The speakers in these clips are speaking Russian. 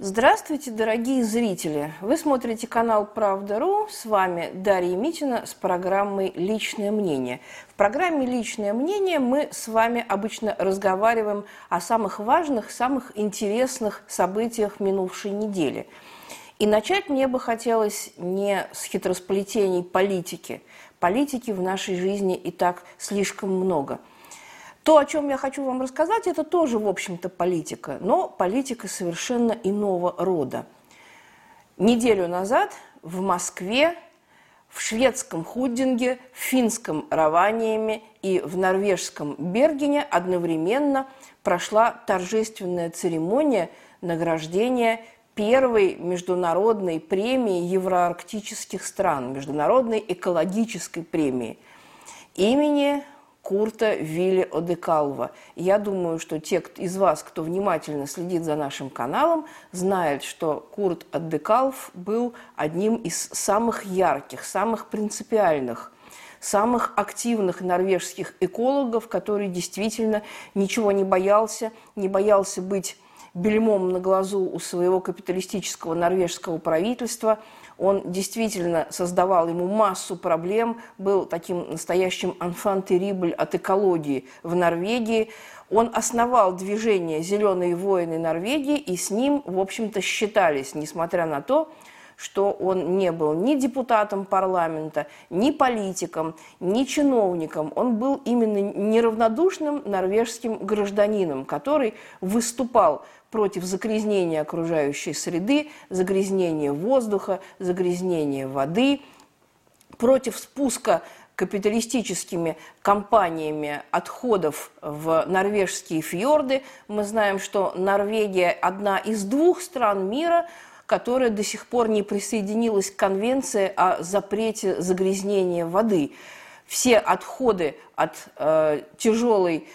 Здравствуйте, дорогие зрители! Вы смотрите канал «Правда.ру». С вами Дарья Митина с программой «Личное мнение». В программе «Личное мнение» мы с вами обычно разговариваем о самых важных, самых интересных событиях минувшей недели. И начать мне бы хотелось не с хитросплетений политики. Политики в нашей жизни и так слишком много – то, о чем я хочу вам рассказать, это тоже, в общем-то, политика, но политика совершенно иного рода. Неделю назад в Москве, в шведском Худдинге, в финском Раваниями и в норвежском Бергене одновременно прошла торжественная церемония награждения первой международной премии евроарктических стран, международной экологической премии имени Курта Вилли Одекалва. Я думаю, что те из вас, кто внимательно следит за нашим каналом, знают, что Курт Одекалв был одним из самых ярких, самых принципиальных самых активных норвежских экологов, который действительно ничего не боялся, не боялся быть бельмом на глазу у своего капиталистического норвежского правительства – он действительно создавал ему массу проблем, был таким настоящим анфан-терибль от экологии в Норвегии. Он основал движение «Зеленые воины Норвегии», и с ним, в общем-то, считались, несмотря на то, что он не был ни депутатом парламента, ни политиком, ни чиновником. Он был именно неравнодушным норвежским гражданином, который выступал против загрязнения окружающей среды, загрязнения воздуха, загрязнения воды, против спуска капиталистическими компаниями отходов в норвежские фьорды. Мы знаем, что Норвегия одна из двух стран мира, которая до сих пор не присоединилась к конвенции о запрете загрязнения воды. Все отходы от э, тяжелой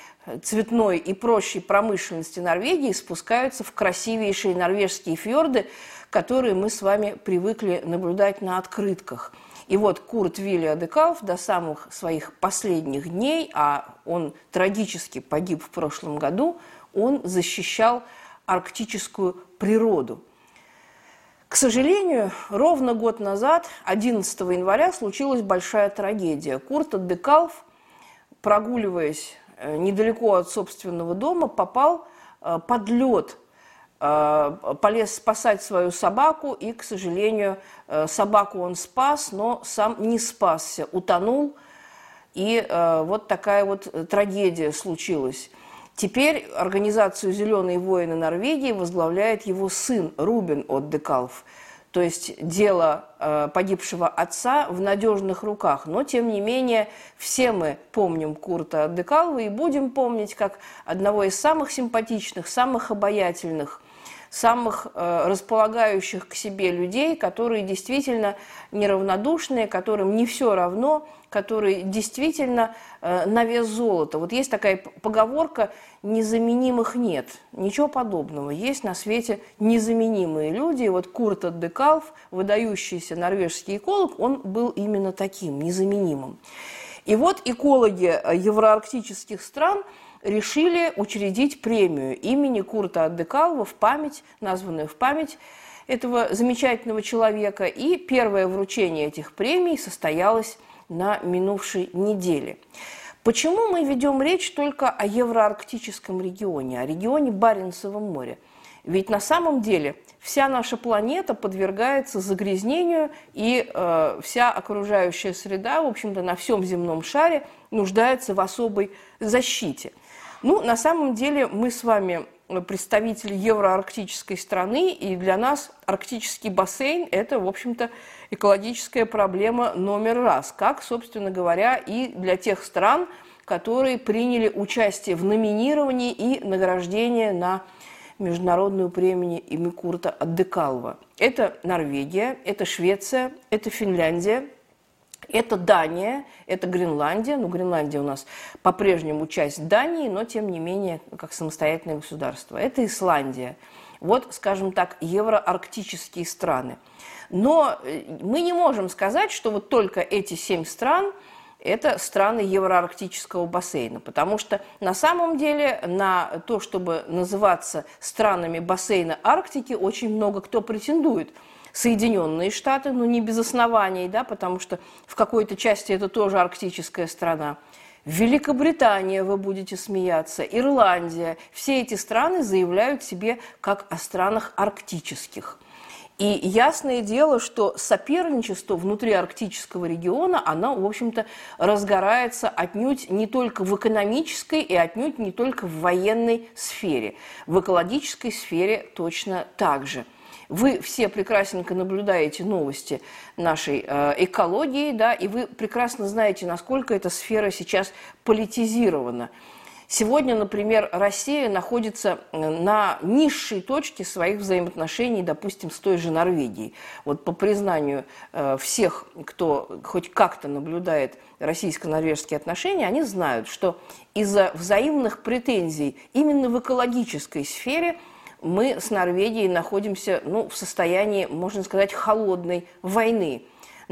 цветной и прочей промышленности Норвегии спускаются в красивейшие норвежские фьорды, которые мы с вами привыкли наблюдать на открытках. И вот Курт Вилли Адекалф до самых своих последних дней, а он трагически погиб в прошлом году, он защищал арктическую природу – к сожалению, ровно год назад, 11 января, случилась большая трагедия. Курт Декалф, прогуливаясь э, недалеко от собственного дома, попал э, под лед, э, полез спасать свою собаку, и, к сожалению, собаку он спас, но сам не спасся, утонул, и вот такая вот трагедия случилась. Теперь организацию «Зеленые воины Норвегии» возглавляет его сын Рубин от Декалф. То есть дело э, погибшего отца в надежных руках. Но, тем не менее, все мы помним Курта Декалва и будем помнить как одного из самых симпатичных, самых обаятельных самых э, располагающих к себе людей, которые действительно неравнодушные, которым не все равно, которые действительно э, на вес золота. Вот есть такая поговорка «незаменимых нет». Ничего подобного. Есть на свете незаменимые люди. И вот Курт Декалф, выдающийся норвежский эколог, он был именно таким, незаменимым. И вот экологи э, евроарктических стран – решили учредить премию имени Курта Аддекалова в память, названную в память этого замечательного человека. И первое вручение этих премий состоялось на минувшей неделе. Почему мы ведем речь только о евроарктическом регионе, о регионе Баренцева моря? Ведь на самом деле вся наша планета подвергается загрязнению, и э, вся окружающая среда, в общем-то, на всем земном шаре нуждается в особой защите – ну, на самом деле мы с вами представители евроарктической страны, и для нас арктический бассейн – это, в общем-то, экологическая проблема номер раз, как, собственно говоря, и для тех стран, которые приняли участие в номинировании и награждении на международную премию имени Курта Аддекалва. Это Норвегия, это Швеция, это Финляндия – это Дания, это Гренландия. Ну, Гренландия у нас по-прежнему часть Дании, но тем не менее как самостоятельное государство. Это Исландия. Вот, скажем так, евроарктические страны. Но э, мы не можем сказать, что вот только эти семь стран это страны Евроарктического бассейна, потому что на самом деле на то, чтобы называться странами бассейна Арктики, очень много кто претендует. Соединенные Штаты, но не без оснований, да, потому что в какой-то части это тоже арктическая страна. Великобритания, вы будете смеяться, Ирландия. Все эти страны заявляют себе как о странах арктических. И ясное дело, что соперничество внутри арктического региона, оно, в общем-то, разгорается отнюдь не только в экономической и отнюдь не только в военной сфере. В экологической сфере точно так же. Вы все прекрасненько наблюдаете новости нашей э, экологии, да, и вы прекрасно знаете, насколько эта сфера сейчас политизирована. Сегодня, например, Россия находится э, на низшей точке своих взаимоотношений, допустим, с той же Норвегией. Вот по признанию э, всех, кто хоть как-то наблюдает российско-норвежские отношения, они знают, что из-за взаимных претензий именно в экологической сфере мы с Норвегией находимся ну, в состоянии, можно сказать, холодной войны.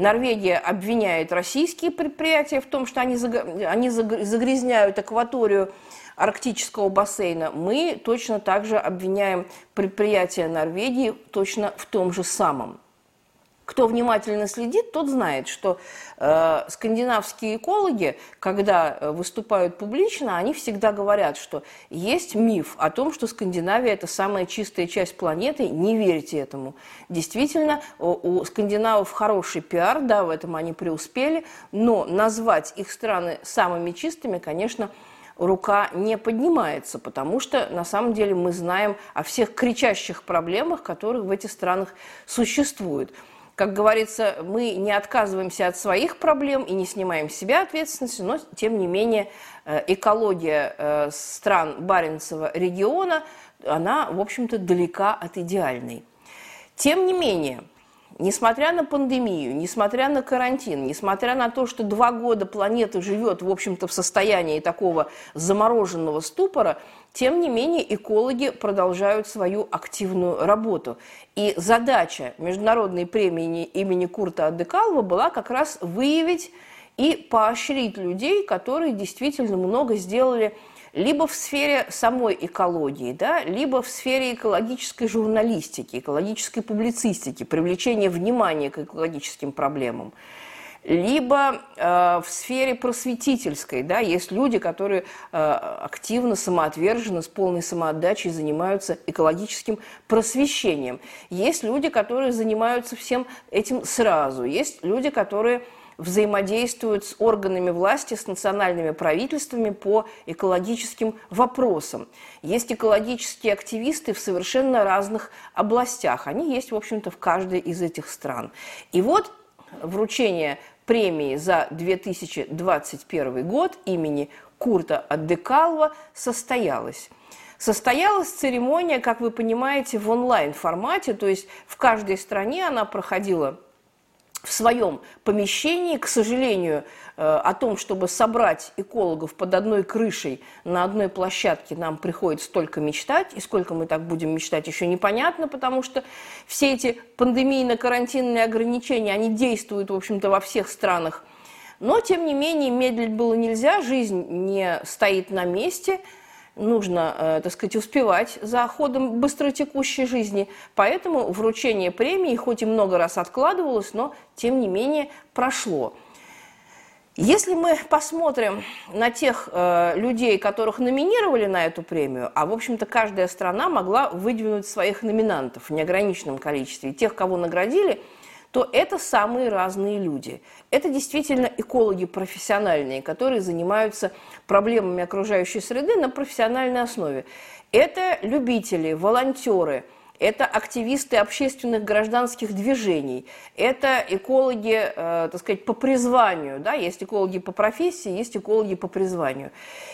Норвегия обвиняет российские предприятия в том, что они загрязняют акваторию арктического бассейна. Мы точно так же обвиняем предприятия Норвегии точно в том же самом. Кто внимательно следит, тот знает, что э, скандинавские экологи, когда э, выступают публично, они всегда говорят, что есть миф о том, что Скандинавия – это самая чистая часть планеты. Не верьте этому. Действительно, у, скандинавов хороший пиар, да, в этом они преуспели, но назвать их страны самыми чистыми, конечно, рука не поднимается, потому что на самом деле мы знаем о всех кричащих проблемах, которые в этих странах существуют как говорится, мы не отказываемся от своих проблем и не снимаем с себя ответственности, но, тем не менее, э, экология э, стран Баренцева региона, она, в общем-то, далека от идеальной. Тем не менее, несмотря на пандемию, несмотря на карантин, несмотря на то, что два года планета живет, в общем-то, в состоянии такого замороженного ступора, тем не менее, экологи продолжают свою активную работу. И задача Международной премии имени Курта Адекалва была как раз выявить и поощрить людей, которые действительно много сделали либо в сфере самой экологии, да, либо в сфере экологической журналистики, экологической публицистики, привлечения внимания к экологическим проблемам либо э, в сфере просветительской, да, есть люди, которые э, активно, самоотверженно, с полной самоотдачей занимаются экологическим просвещением. Есть люди, которые занимаются всем этим сразу. Есть люди, которые взаимодействуют с органами власти, с национальными правительствами по экологическим вопросам. Есть экологические активисты в совершенно разных областях. Они есть, в общем-то, в каждой из этих стран. И вот вручение премии за 2021 год имени Курта Аддекалва состоялась. Состоялась церемония, как вы понимаете, в онлайн-формате, то есть в каждой стране она проходила в своем помещении. К сожалению, э, о том, чтобы собрать экологов под одной крышей на одной площадке, нам приходится только мечтать. И сколько мы так будем мечтать, еще непонятно, потому что все эти пандемийно-карантинные ограничения, они действуют, в общем-то, во всех странах. Но, тем не менее, медлить было нельзя, жизнь не стоит на месте – нужно, э, так сказать, успевать за ходом быстротекущей жизни. Поэтому вручение премии, хоть и много раз откладывалось, но тем не менее прошло. Если мы посмотрим на тех э, людей, которых номинировали на эту премию, а, в общем-то, каждая страна могла выдвинуть своих номинантов в неограниченном количестве, тех, кого наградили – то это самые разные люди. Это действительно экологи профессиональные, которые занимаются проблемами окружающей среды на профессиональной основе. Это любители, волонтеры – это активисты общественных гражданских движений, это экологи, э, так сказать, по призванию, да, есть экологи по профессии, есть экологи по призванию.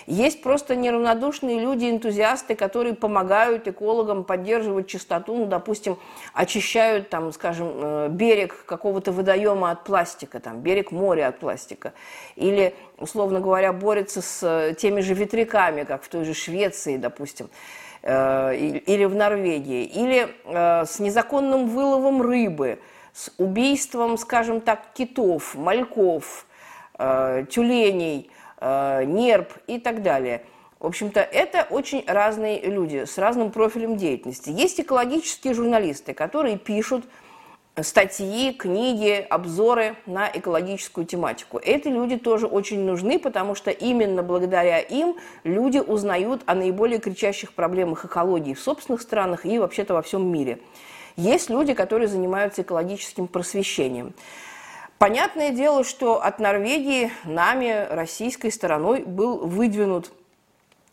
Есть просто неравнодушные люди, энтузиасты, которые помогают экологам поддерживать чистоту, ну, допустим, очищают, там, скажем, э, берег какого-то водоема от пластика, там, берег моря от пластика, или, условно говоря, борются с э, теми же ветряками, как в той же Швеции, допустим. Э, или в Норвегии, или э, с незаконным выловом рыбы, с убийством, скажем так, китов, мальков, э, тюленей, нерп и так далее. В общем-то, это очень разные люди с разным профилем деятельности. Есть экологические журналисты, которые пишут статьи, книги, обзоры на экологическую тематику. Эти люди тоже очень нужны, потому что именно благодаря им люди узнают о наиболее кричащих проблемах экологии в собственных странах и вообще-то во всем мире. Есть люди, которые занимаются экологическим просвещением. Понятное дело, что от Норвегии нами, российской стороной, был выдвинут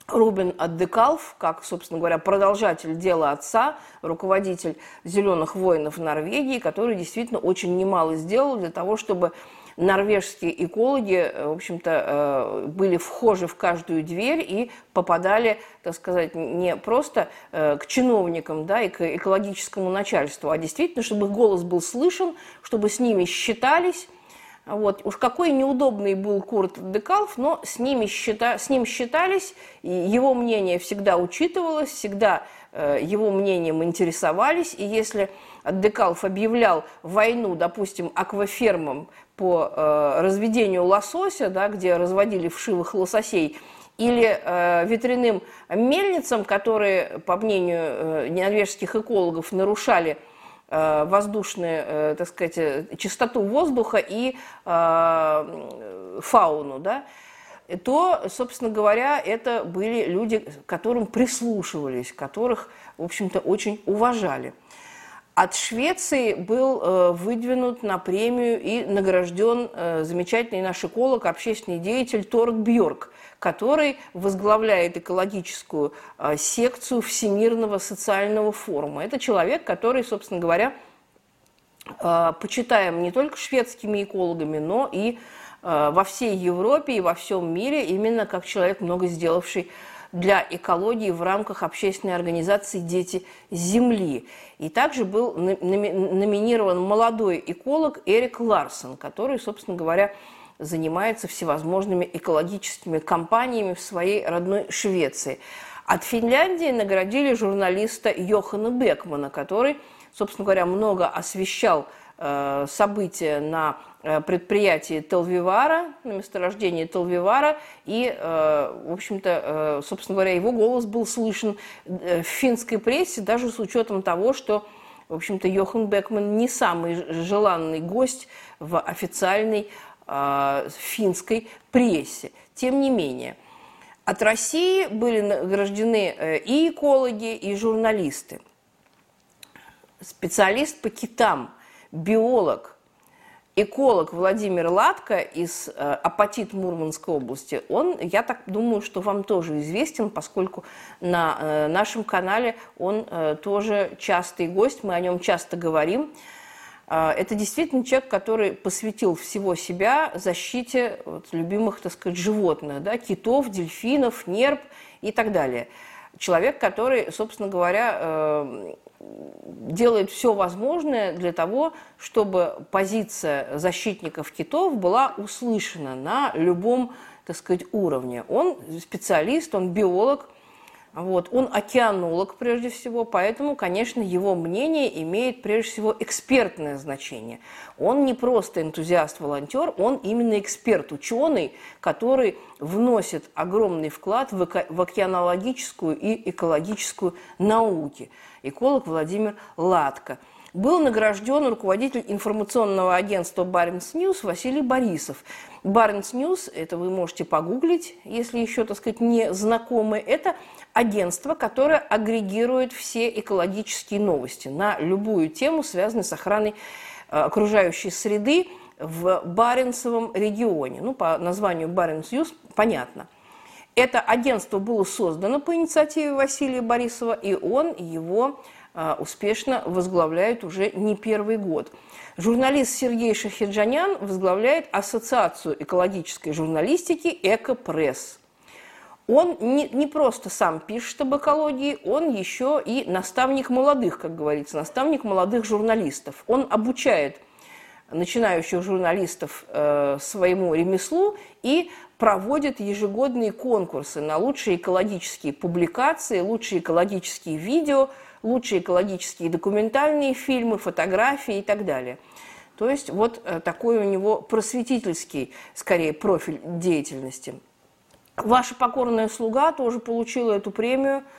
Рубин Аддекалф, как, собственно говоря, продолжатель дела отца, руководитель «Зеленых воинов» Норвегии, который действительно очень немало сделал для того, чтобы норвежские экологи, э, в общем-то, э, были вхожи в каждую дверь и попадали, так сказать, не просто э, к чиновникам да, и к экологическому начальству, а действительно, чтобы их голос был слышен, чтобы с ними считались, вот. Уж какой неудобный был Курт Декалф, но с, ними счита, с ним считались, и его мнение всегда учитывалось, всегда э, его мнением интересовались. И если Декалф объявлял войну, допустим, аквафермам по э, разведению лосося, да, где разводили вшивых лососей, или э, ветряным мельницам, которые, по мнению э, норвежских экологов, нарушали Э, воздушную, э, так сказать, э, чистоту воздуха и фауну, да, то, собственно говоря, это были люди, которым прислушивались, которых, в общем-то, очень уважали. От Швеции был выдвинут на премию и награжден замечательный наш эколог, общественный деятель Торг Бьорк – который возглавляет экологическую а, секцию Всемирного социального форума. Это человек, который, собственно говоря, почитаем не только шведскими экологами, но и во всей Европе и во всем мире именно как человек, много сделавший для экологии в рамках общественной организации «Дети Земли». И также был номинирован молодой эколог Эрик Ларсон, который, собственно говоря, занимается всевозможными экологическими кампаниями в своей родной Швеции. От Финляндии наградили журналиста Йохана Бекмана, который, собственно говоря, много освещал события на э, предприятии Телвивара, на месторождении Телвивара, и, э, в общем-то, собственно говоря, его голос был слышен в финской прессе, даже с учетом того, что в общем-то, Йохан Бекман не самый желанный гость в официальной э, финской прессе. Тем не менее, от России были награждены э, и экологи, и журналисты. Специалист по китам, биолог, эколог Владимир Латко из э, Апатит Мурманской области, он, я так думаю, что вам тоже известен, поскольку на э, нашем канале он тоже частый гость, мы о нем часто говорим. Это действительно человек, который посвятил всего себя защите вот, любимых, так сказать, животных, да, китов, дельфинов, нерп и так далее. Человек, который, собственно говоря, э, делает все возможное для того, чтобы позиция защитников китов была услышана на любом, так сказать, уровне. Он специалист, он биолог, вот. Он океанолог прежде всего, поэтому, конечно, его мнение имеет прежде всего экспертное значение. Он не просто энтузиаст-волонтер, он именно эксперт, ученый, который вносит огромный вклад в, в океанологическую и экологическую науки. Эколог Владимир Латко – был награжден руководитель информационного агентства «Баренц Ньюс» Василий Борисов. «Баренц Ньюс» – это вы можете погуглить, если еще, так сказать, не знакомы. Это агентство, которое агрегирует все экологические новости на любую тему, связанную с охраной э, окружающей среды в Баренцевом регионе. Ну, по названию «Баренц Ньюс» понятно. Это агентство было создано по инициативе Василия Борисова, и он его успешно возглавляет уже не первый год. Журналист Сергей Шахиджанян возглавляет Ассоциацию экологической журналистики «Экопресс». Он не, не просто сам пишет об экологии, он еще и наставник молодых, как говорится, наставник молодых журналистов. Он обучает начинающих журналистов э, своему ремеслу и проводит ежегодные конкурсы на лучшие экологические публикации, лучшие экологические видео – лучшие экологические документальные фильмы, фотографии и так далее. То есть вот э, такой у него просветительский, скорее, профиль деятельности. Ваша покорная слуга тоже получила эту премию –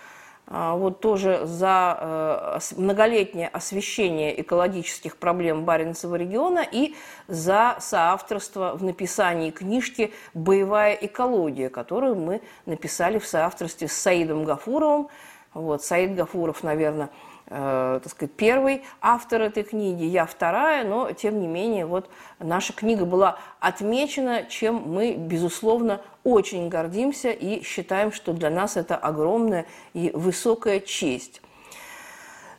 а, вот тоже за э, многолетнее освещение экологических проблем Баренцева региона и за соавторство в написании книжки «Боевая экология», которую мы написали в соавторстве с Саидом Гафуровым. Вот, Саид Гафуров, наверное, э, так сказать, первый автор этой книги, я вторая, но тем не менее вот наша книга была отмечена, чем мы, безусловно, очень гордимся и считаем, что для нас это огромная и высокая честь.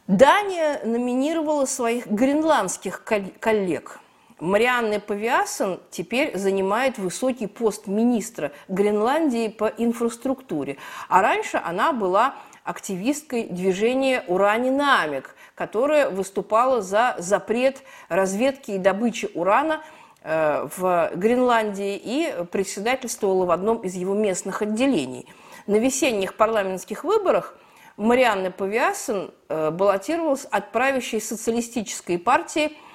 Дания номинировала своих гренландских коллег. Марианна Павиасон теперь занимает высокий пост министра Гренландии по инфраструктуре, а раньше она была активисткой движения «Уранинамик», которая выступала за запрет разведки и добычи урана э, в Гренландии и председательствовала в одном из его местных отделений. На весенних парламентских выборах Марианна Павиасен э, баллотировалась от правящей социалистической партии –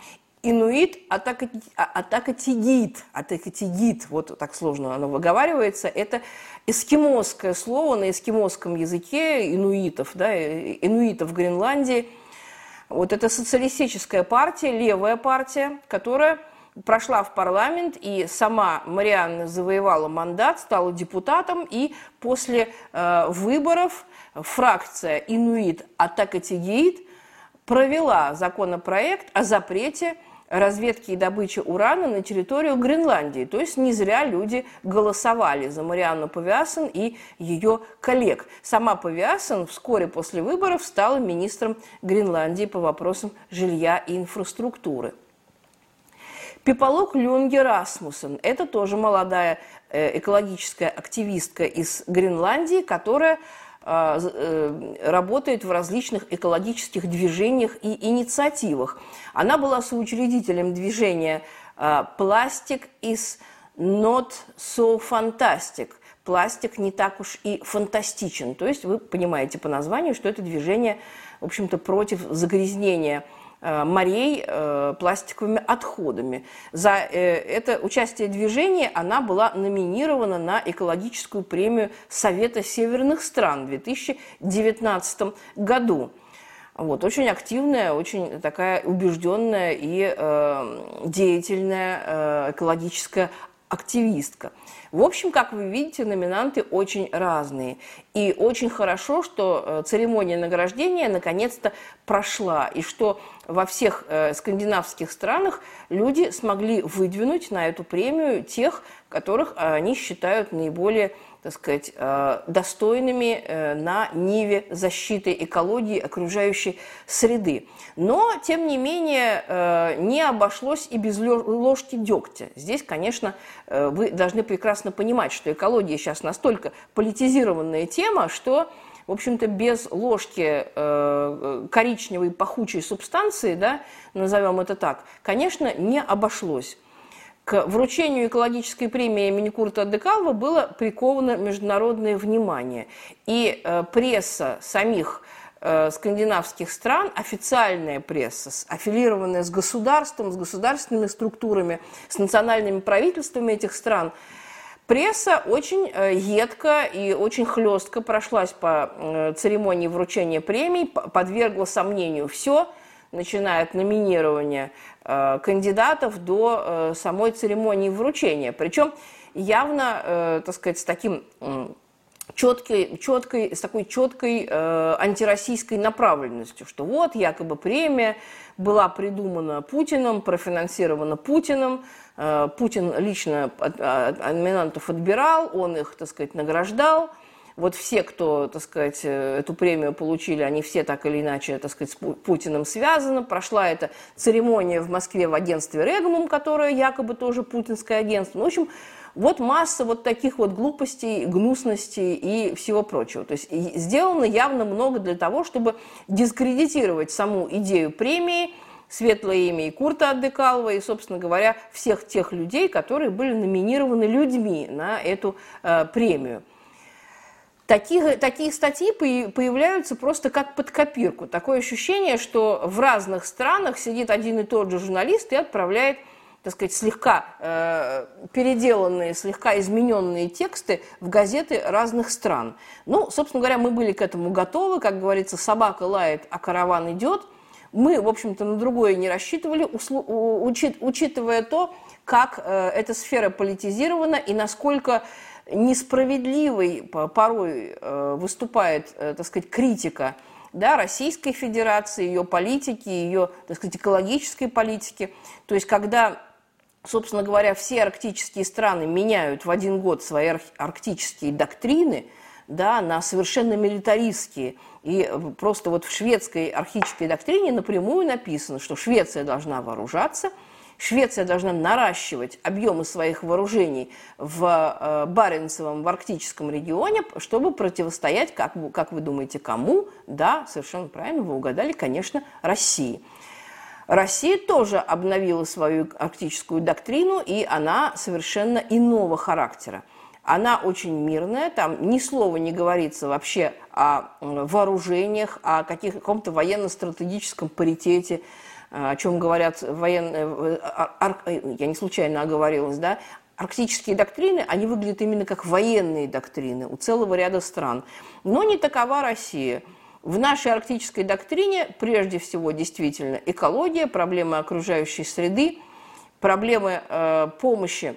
Инуит атакатигит, атакатигит, вот так сложно оно выговаривается, это эскимосское слово на эскимосском языке инуитов, да, инуитов в Гренландии. Вот это социалистическая партия, левая партия, которая прошла в парламент, и сама Марианна завоевала мандат, стала депутатом, и после э, выборов фракция инуит атакатигит провела законопроект о запрете разведки и добычи урана на территорию Гренландии. То есть не зря люди голосовали за Марианну Павиасон и ее коллег. Сама Павиасон вскоре после выборов стала министром Гренландии по вопросам жилья и инфраструктуры. Пиполок Люнге Расмуссен – это тоже молодая э, экологическая активистка из Гренландии, которая работает в различных экологических движениях и инициативах. Она была соучредителем движения «Пластик is not so fantastic», пластик не так уж и фантастичен. То есть вы понимаете по названию, что это движение, в общем-то, против загрязнения Э, морей э, пластиковыми отходами. За э, это участие в движении она была номинирована на экологическую премию Совета северных стран в 2019 году. Вот, очень активная, очень такая убежденная и э, деятельная э, экологическая активистка. В общем, как вы видите, номинанты очень разные. И очень хорошо, что э, церемония награждения наконец-то прошла, и что во всех э, скандинавских странах люди смогли выдвинуть на эту премию тех, которых они считают наиболее так сказать, э, достойными э, на ниве защиты экологии окружающей среды. Но, тем не менее, э, не обошлось и без ложки дегтя. Здесь, конечно, вы должны прекрасно понимать, что экология сейчас настолько политизированная тема, что в общем-то, без ложки э, коричневой пахучей субстанции, да, назовем это так, конечно, не обошлось к вручению экологической премии имени Курта Декалва было приковано международное внимание. И э, пресса самих э, скандинавских стран, официальная пресса, аффилированная с государством, с государственными структурами, с национальными правительствами этих стран, пресса очень э, едко и очень хлестко прошлась по церемонии вручения премий, подвергла сомнению все, начиная от номинирования Э, кандидатов до э, самой церемонии вручения. Причем явно, э, так сказать, с таким четкой, четкой, с такой четкой э, антироссийской направленностью, что вот якобы премия была придумана Путиным, профинансирована Путиным, э, Путин лично от, от, номинантов отбирал, он их, так сказать, награждал – вот все, кто, так сказать, э, эту премию получили, они все так или иначе, так сказать, с Путиным связаны. Прошла эта церемония в Москве в агентстве «Регнум», которое якобы тоже путинское агентство. Ну, в общем, вот масса вот таких вот глупостей, гнусностей и всего прочего. То есть сделано явно много для того, чтобы дискредитировать саму идею премии, светлое имя и Курта Аддекалова, и, собственно говоря, всех тех людей, которые были номинированы людьми на эту э, премию. Такие, такие статьи появляются просто как под копирку. Такое ощущение, что в разных странах сидит один и тот же журналист и отправляет так сказать, слегка э, переделанные, слегка измененные тексты в газеты разных стран. Ну, собственно говоря, мы были к этому готовы. Как говорится, собака лает, а караван идет. Мы, в общем-то, на другое не рассчитывали, учит, учитывая то, как э, эта сфера политизирована и насколько несправедливой порой э, выступает, э, так сказать, критика да, Российской Федерации, ее политики, ее, так сказать, экологической политики. То есть, когда собственно говоря, все арктические страны меняют в один год свои арктические доктрины да, на совершенно милитаристские. И просто вот в шведской арктической доктрине напрямую написано, что Швеция должна вооружаться, Швеция должна наращивать объемы своих вооружений в э, Баренцевом, в арктическом регионе, чтобы противостоять, как, как вы думаете, кому? Да, совершенно правильно, вы угадали, конечно, России. Россия тоже обновила свою арктическую доктрину, и она совершенно иного характера. Она очень мирная, там ни слова не говорится вообще о вооружениях, о каких, каком-то военно-стратегическом паритете, о чем говорят военные, э, э, я не случайно оговорилась, да, арктические доктрины, они выглядят именно как военные доктрины у целого ряда стран. Но не такова Россия. В нашей арктической доктрине прежде всего действительно экология, проблемы окружающей среды, проблемы э, помощи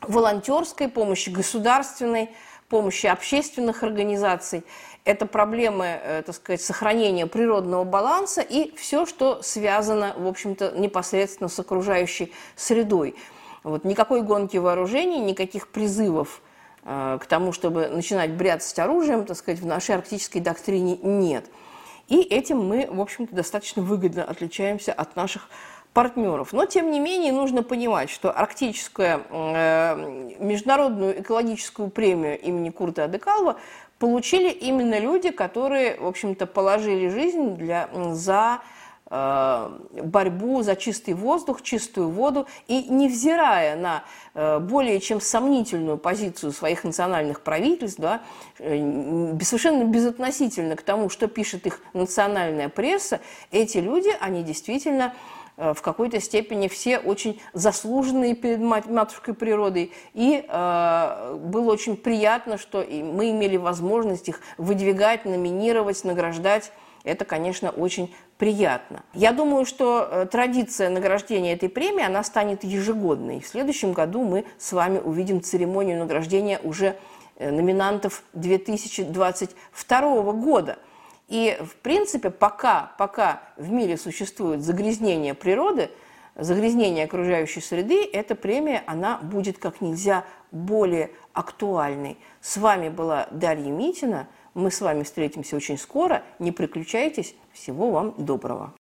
волонтерской, помощи государственной, помощи общественных организаций. Это проблемы, э, так сказать, сохранения природного баланса и все, что связано, в общем-то, непосредственно с окружающей средой. Вот никакой гонки вооружений, никаких призывов Э, к тому, чтобы начинать бряцать оружием, так сказать, в нашей арктической доктрине нет. И этим мы, в общем-то, достаточно выгодно отличаемся от наших партнеров. Но, тем не менее, нужно понимать, что арктическую э, международную экологическую премию имени Курта Адекалва получили именно люди, которые, в общем-то, положили жизнь для, за Э, борьбу за чистый воздух, чистую воду, и невзирая на э, более чем сомнительную позицию своих национальных правительств, да, э, совершенно безотносительно к тому, что пишет их национальная пресса, эти люди, они действительно в какой-то степени все очень заслуженные перед матушкой природой. И э, было очень приятно, что мы имели возможность их выдвигать, номинировать, награждать это, конечно, очень приятно. Я думаю, что э, традиция награждения этой премии, она станет ежегодной. В следующем году мы с вами увидим церемонию награждения уже э, номинантов 2022 года. И, в принципе, пока, пока в мире существует загрязнение природы, загрязнение окружающей среды, эта премия, она будет как нельзя более актуальной. С вами была Дарья Митина – мы с вами встретимся очень скоро. Не приключайтесь. Всего вам доброго.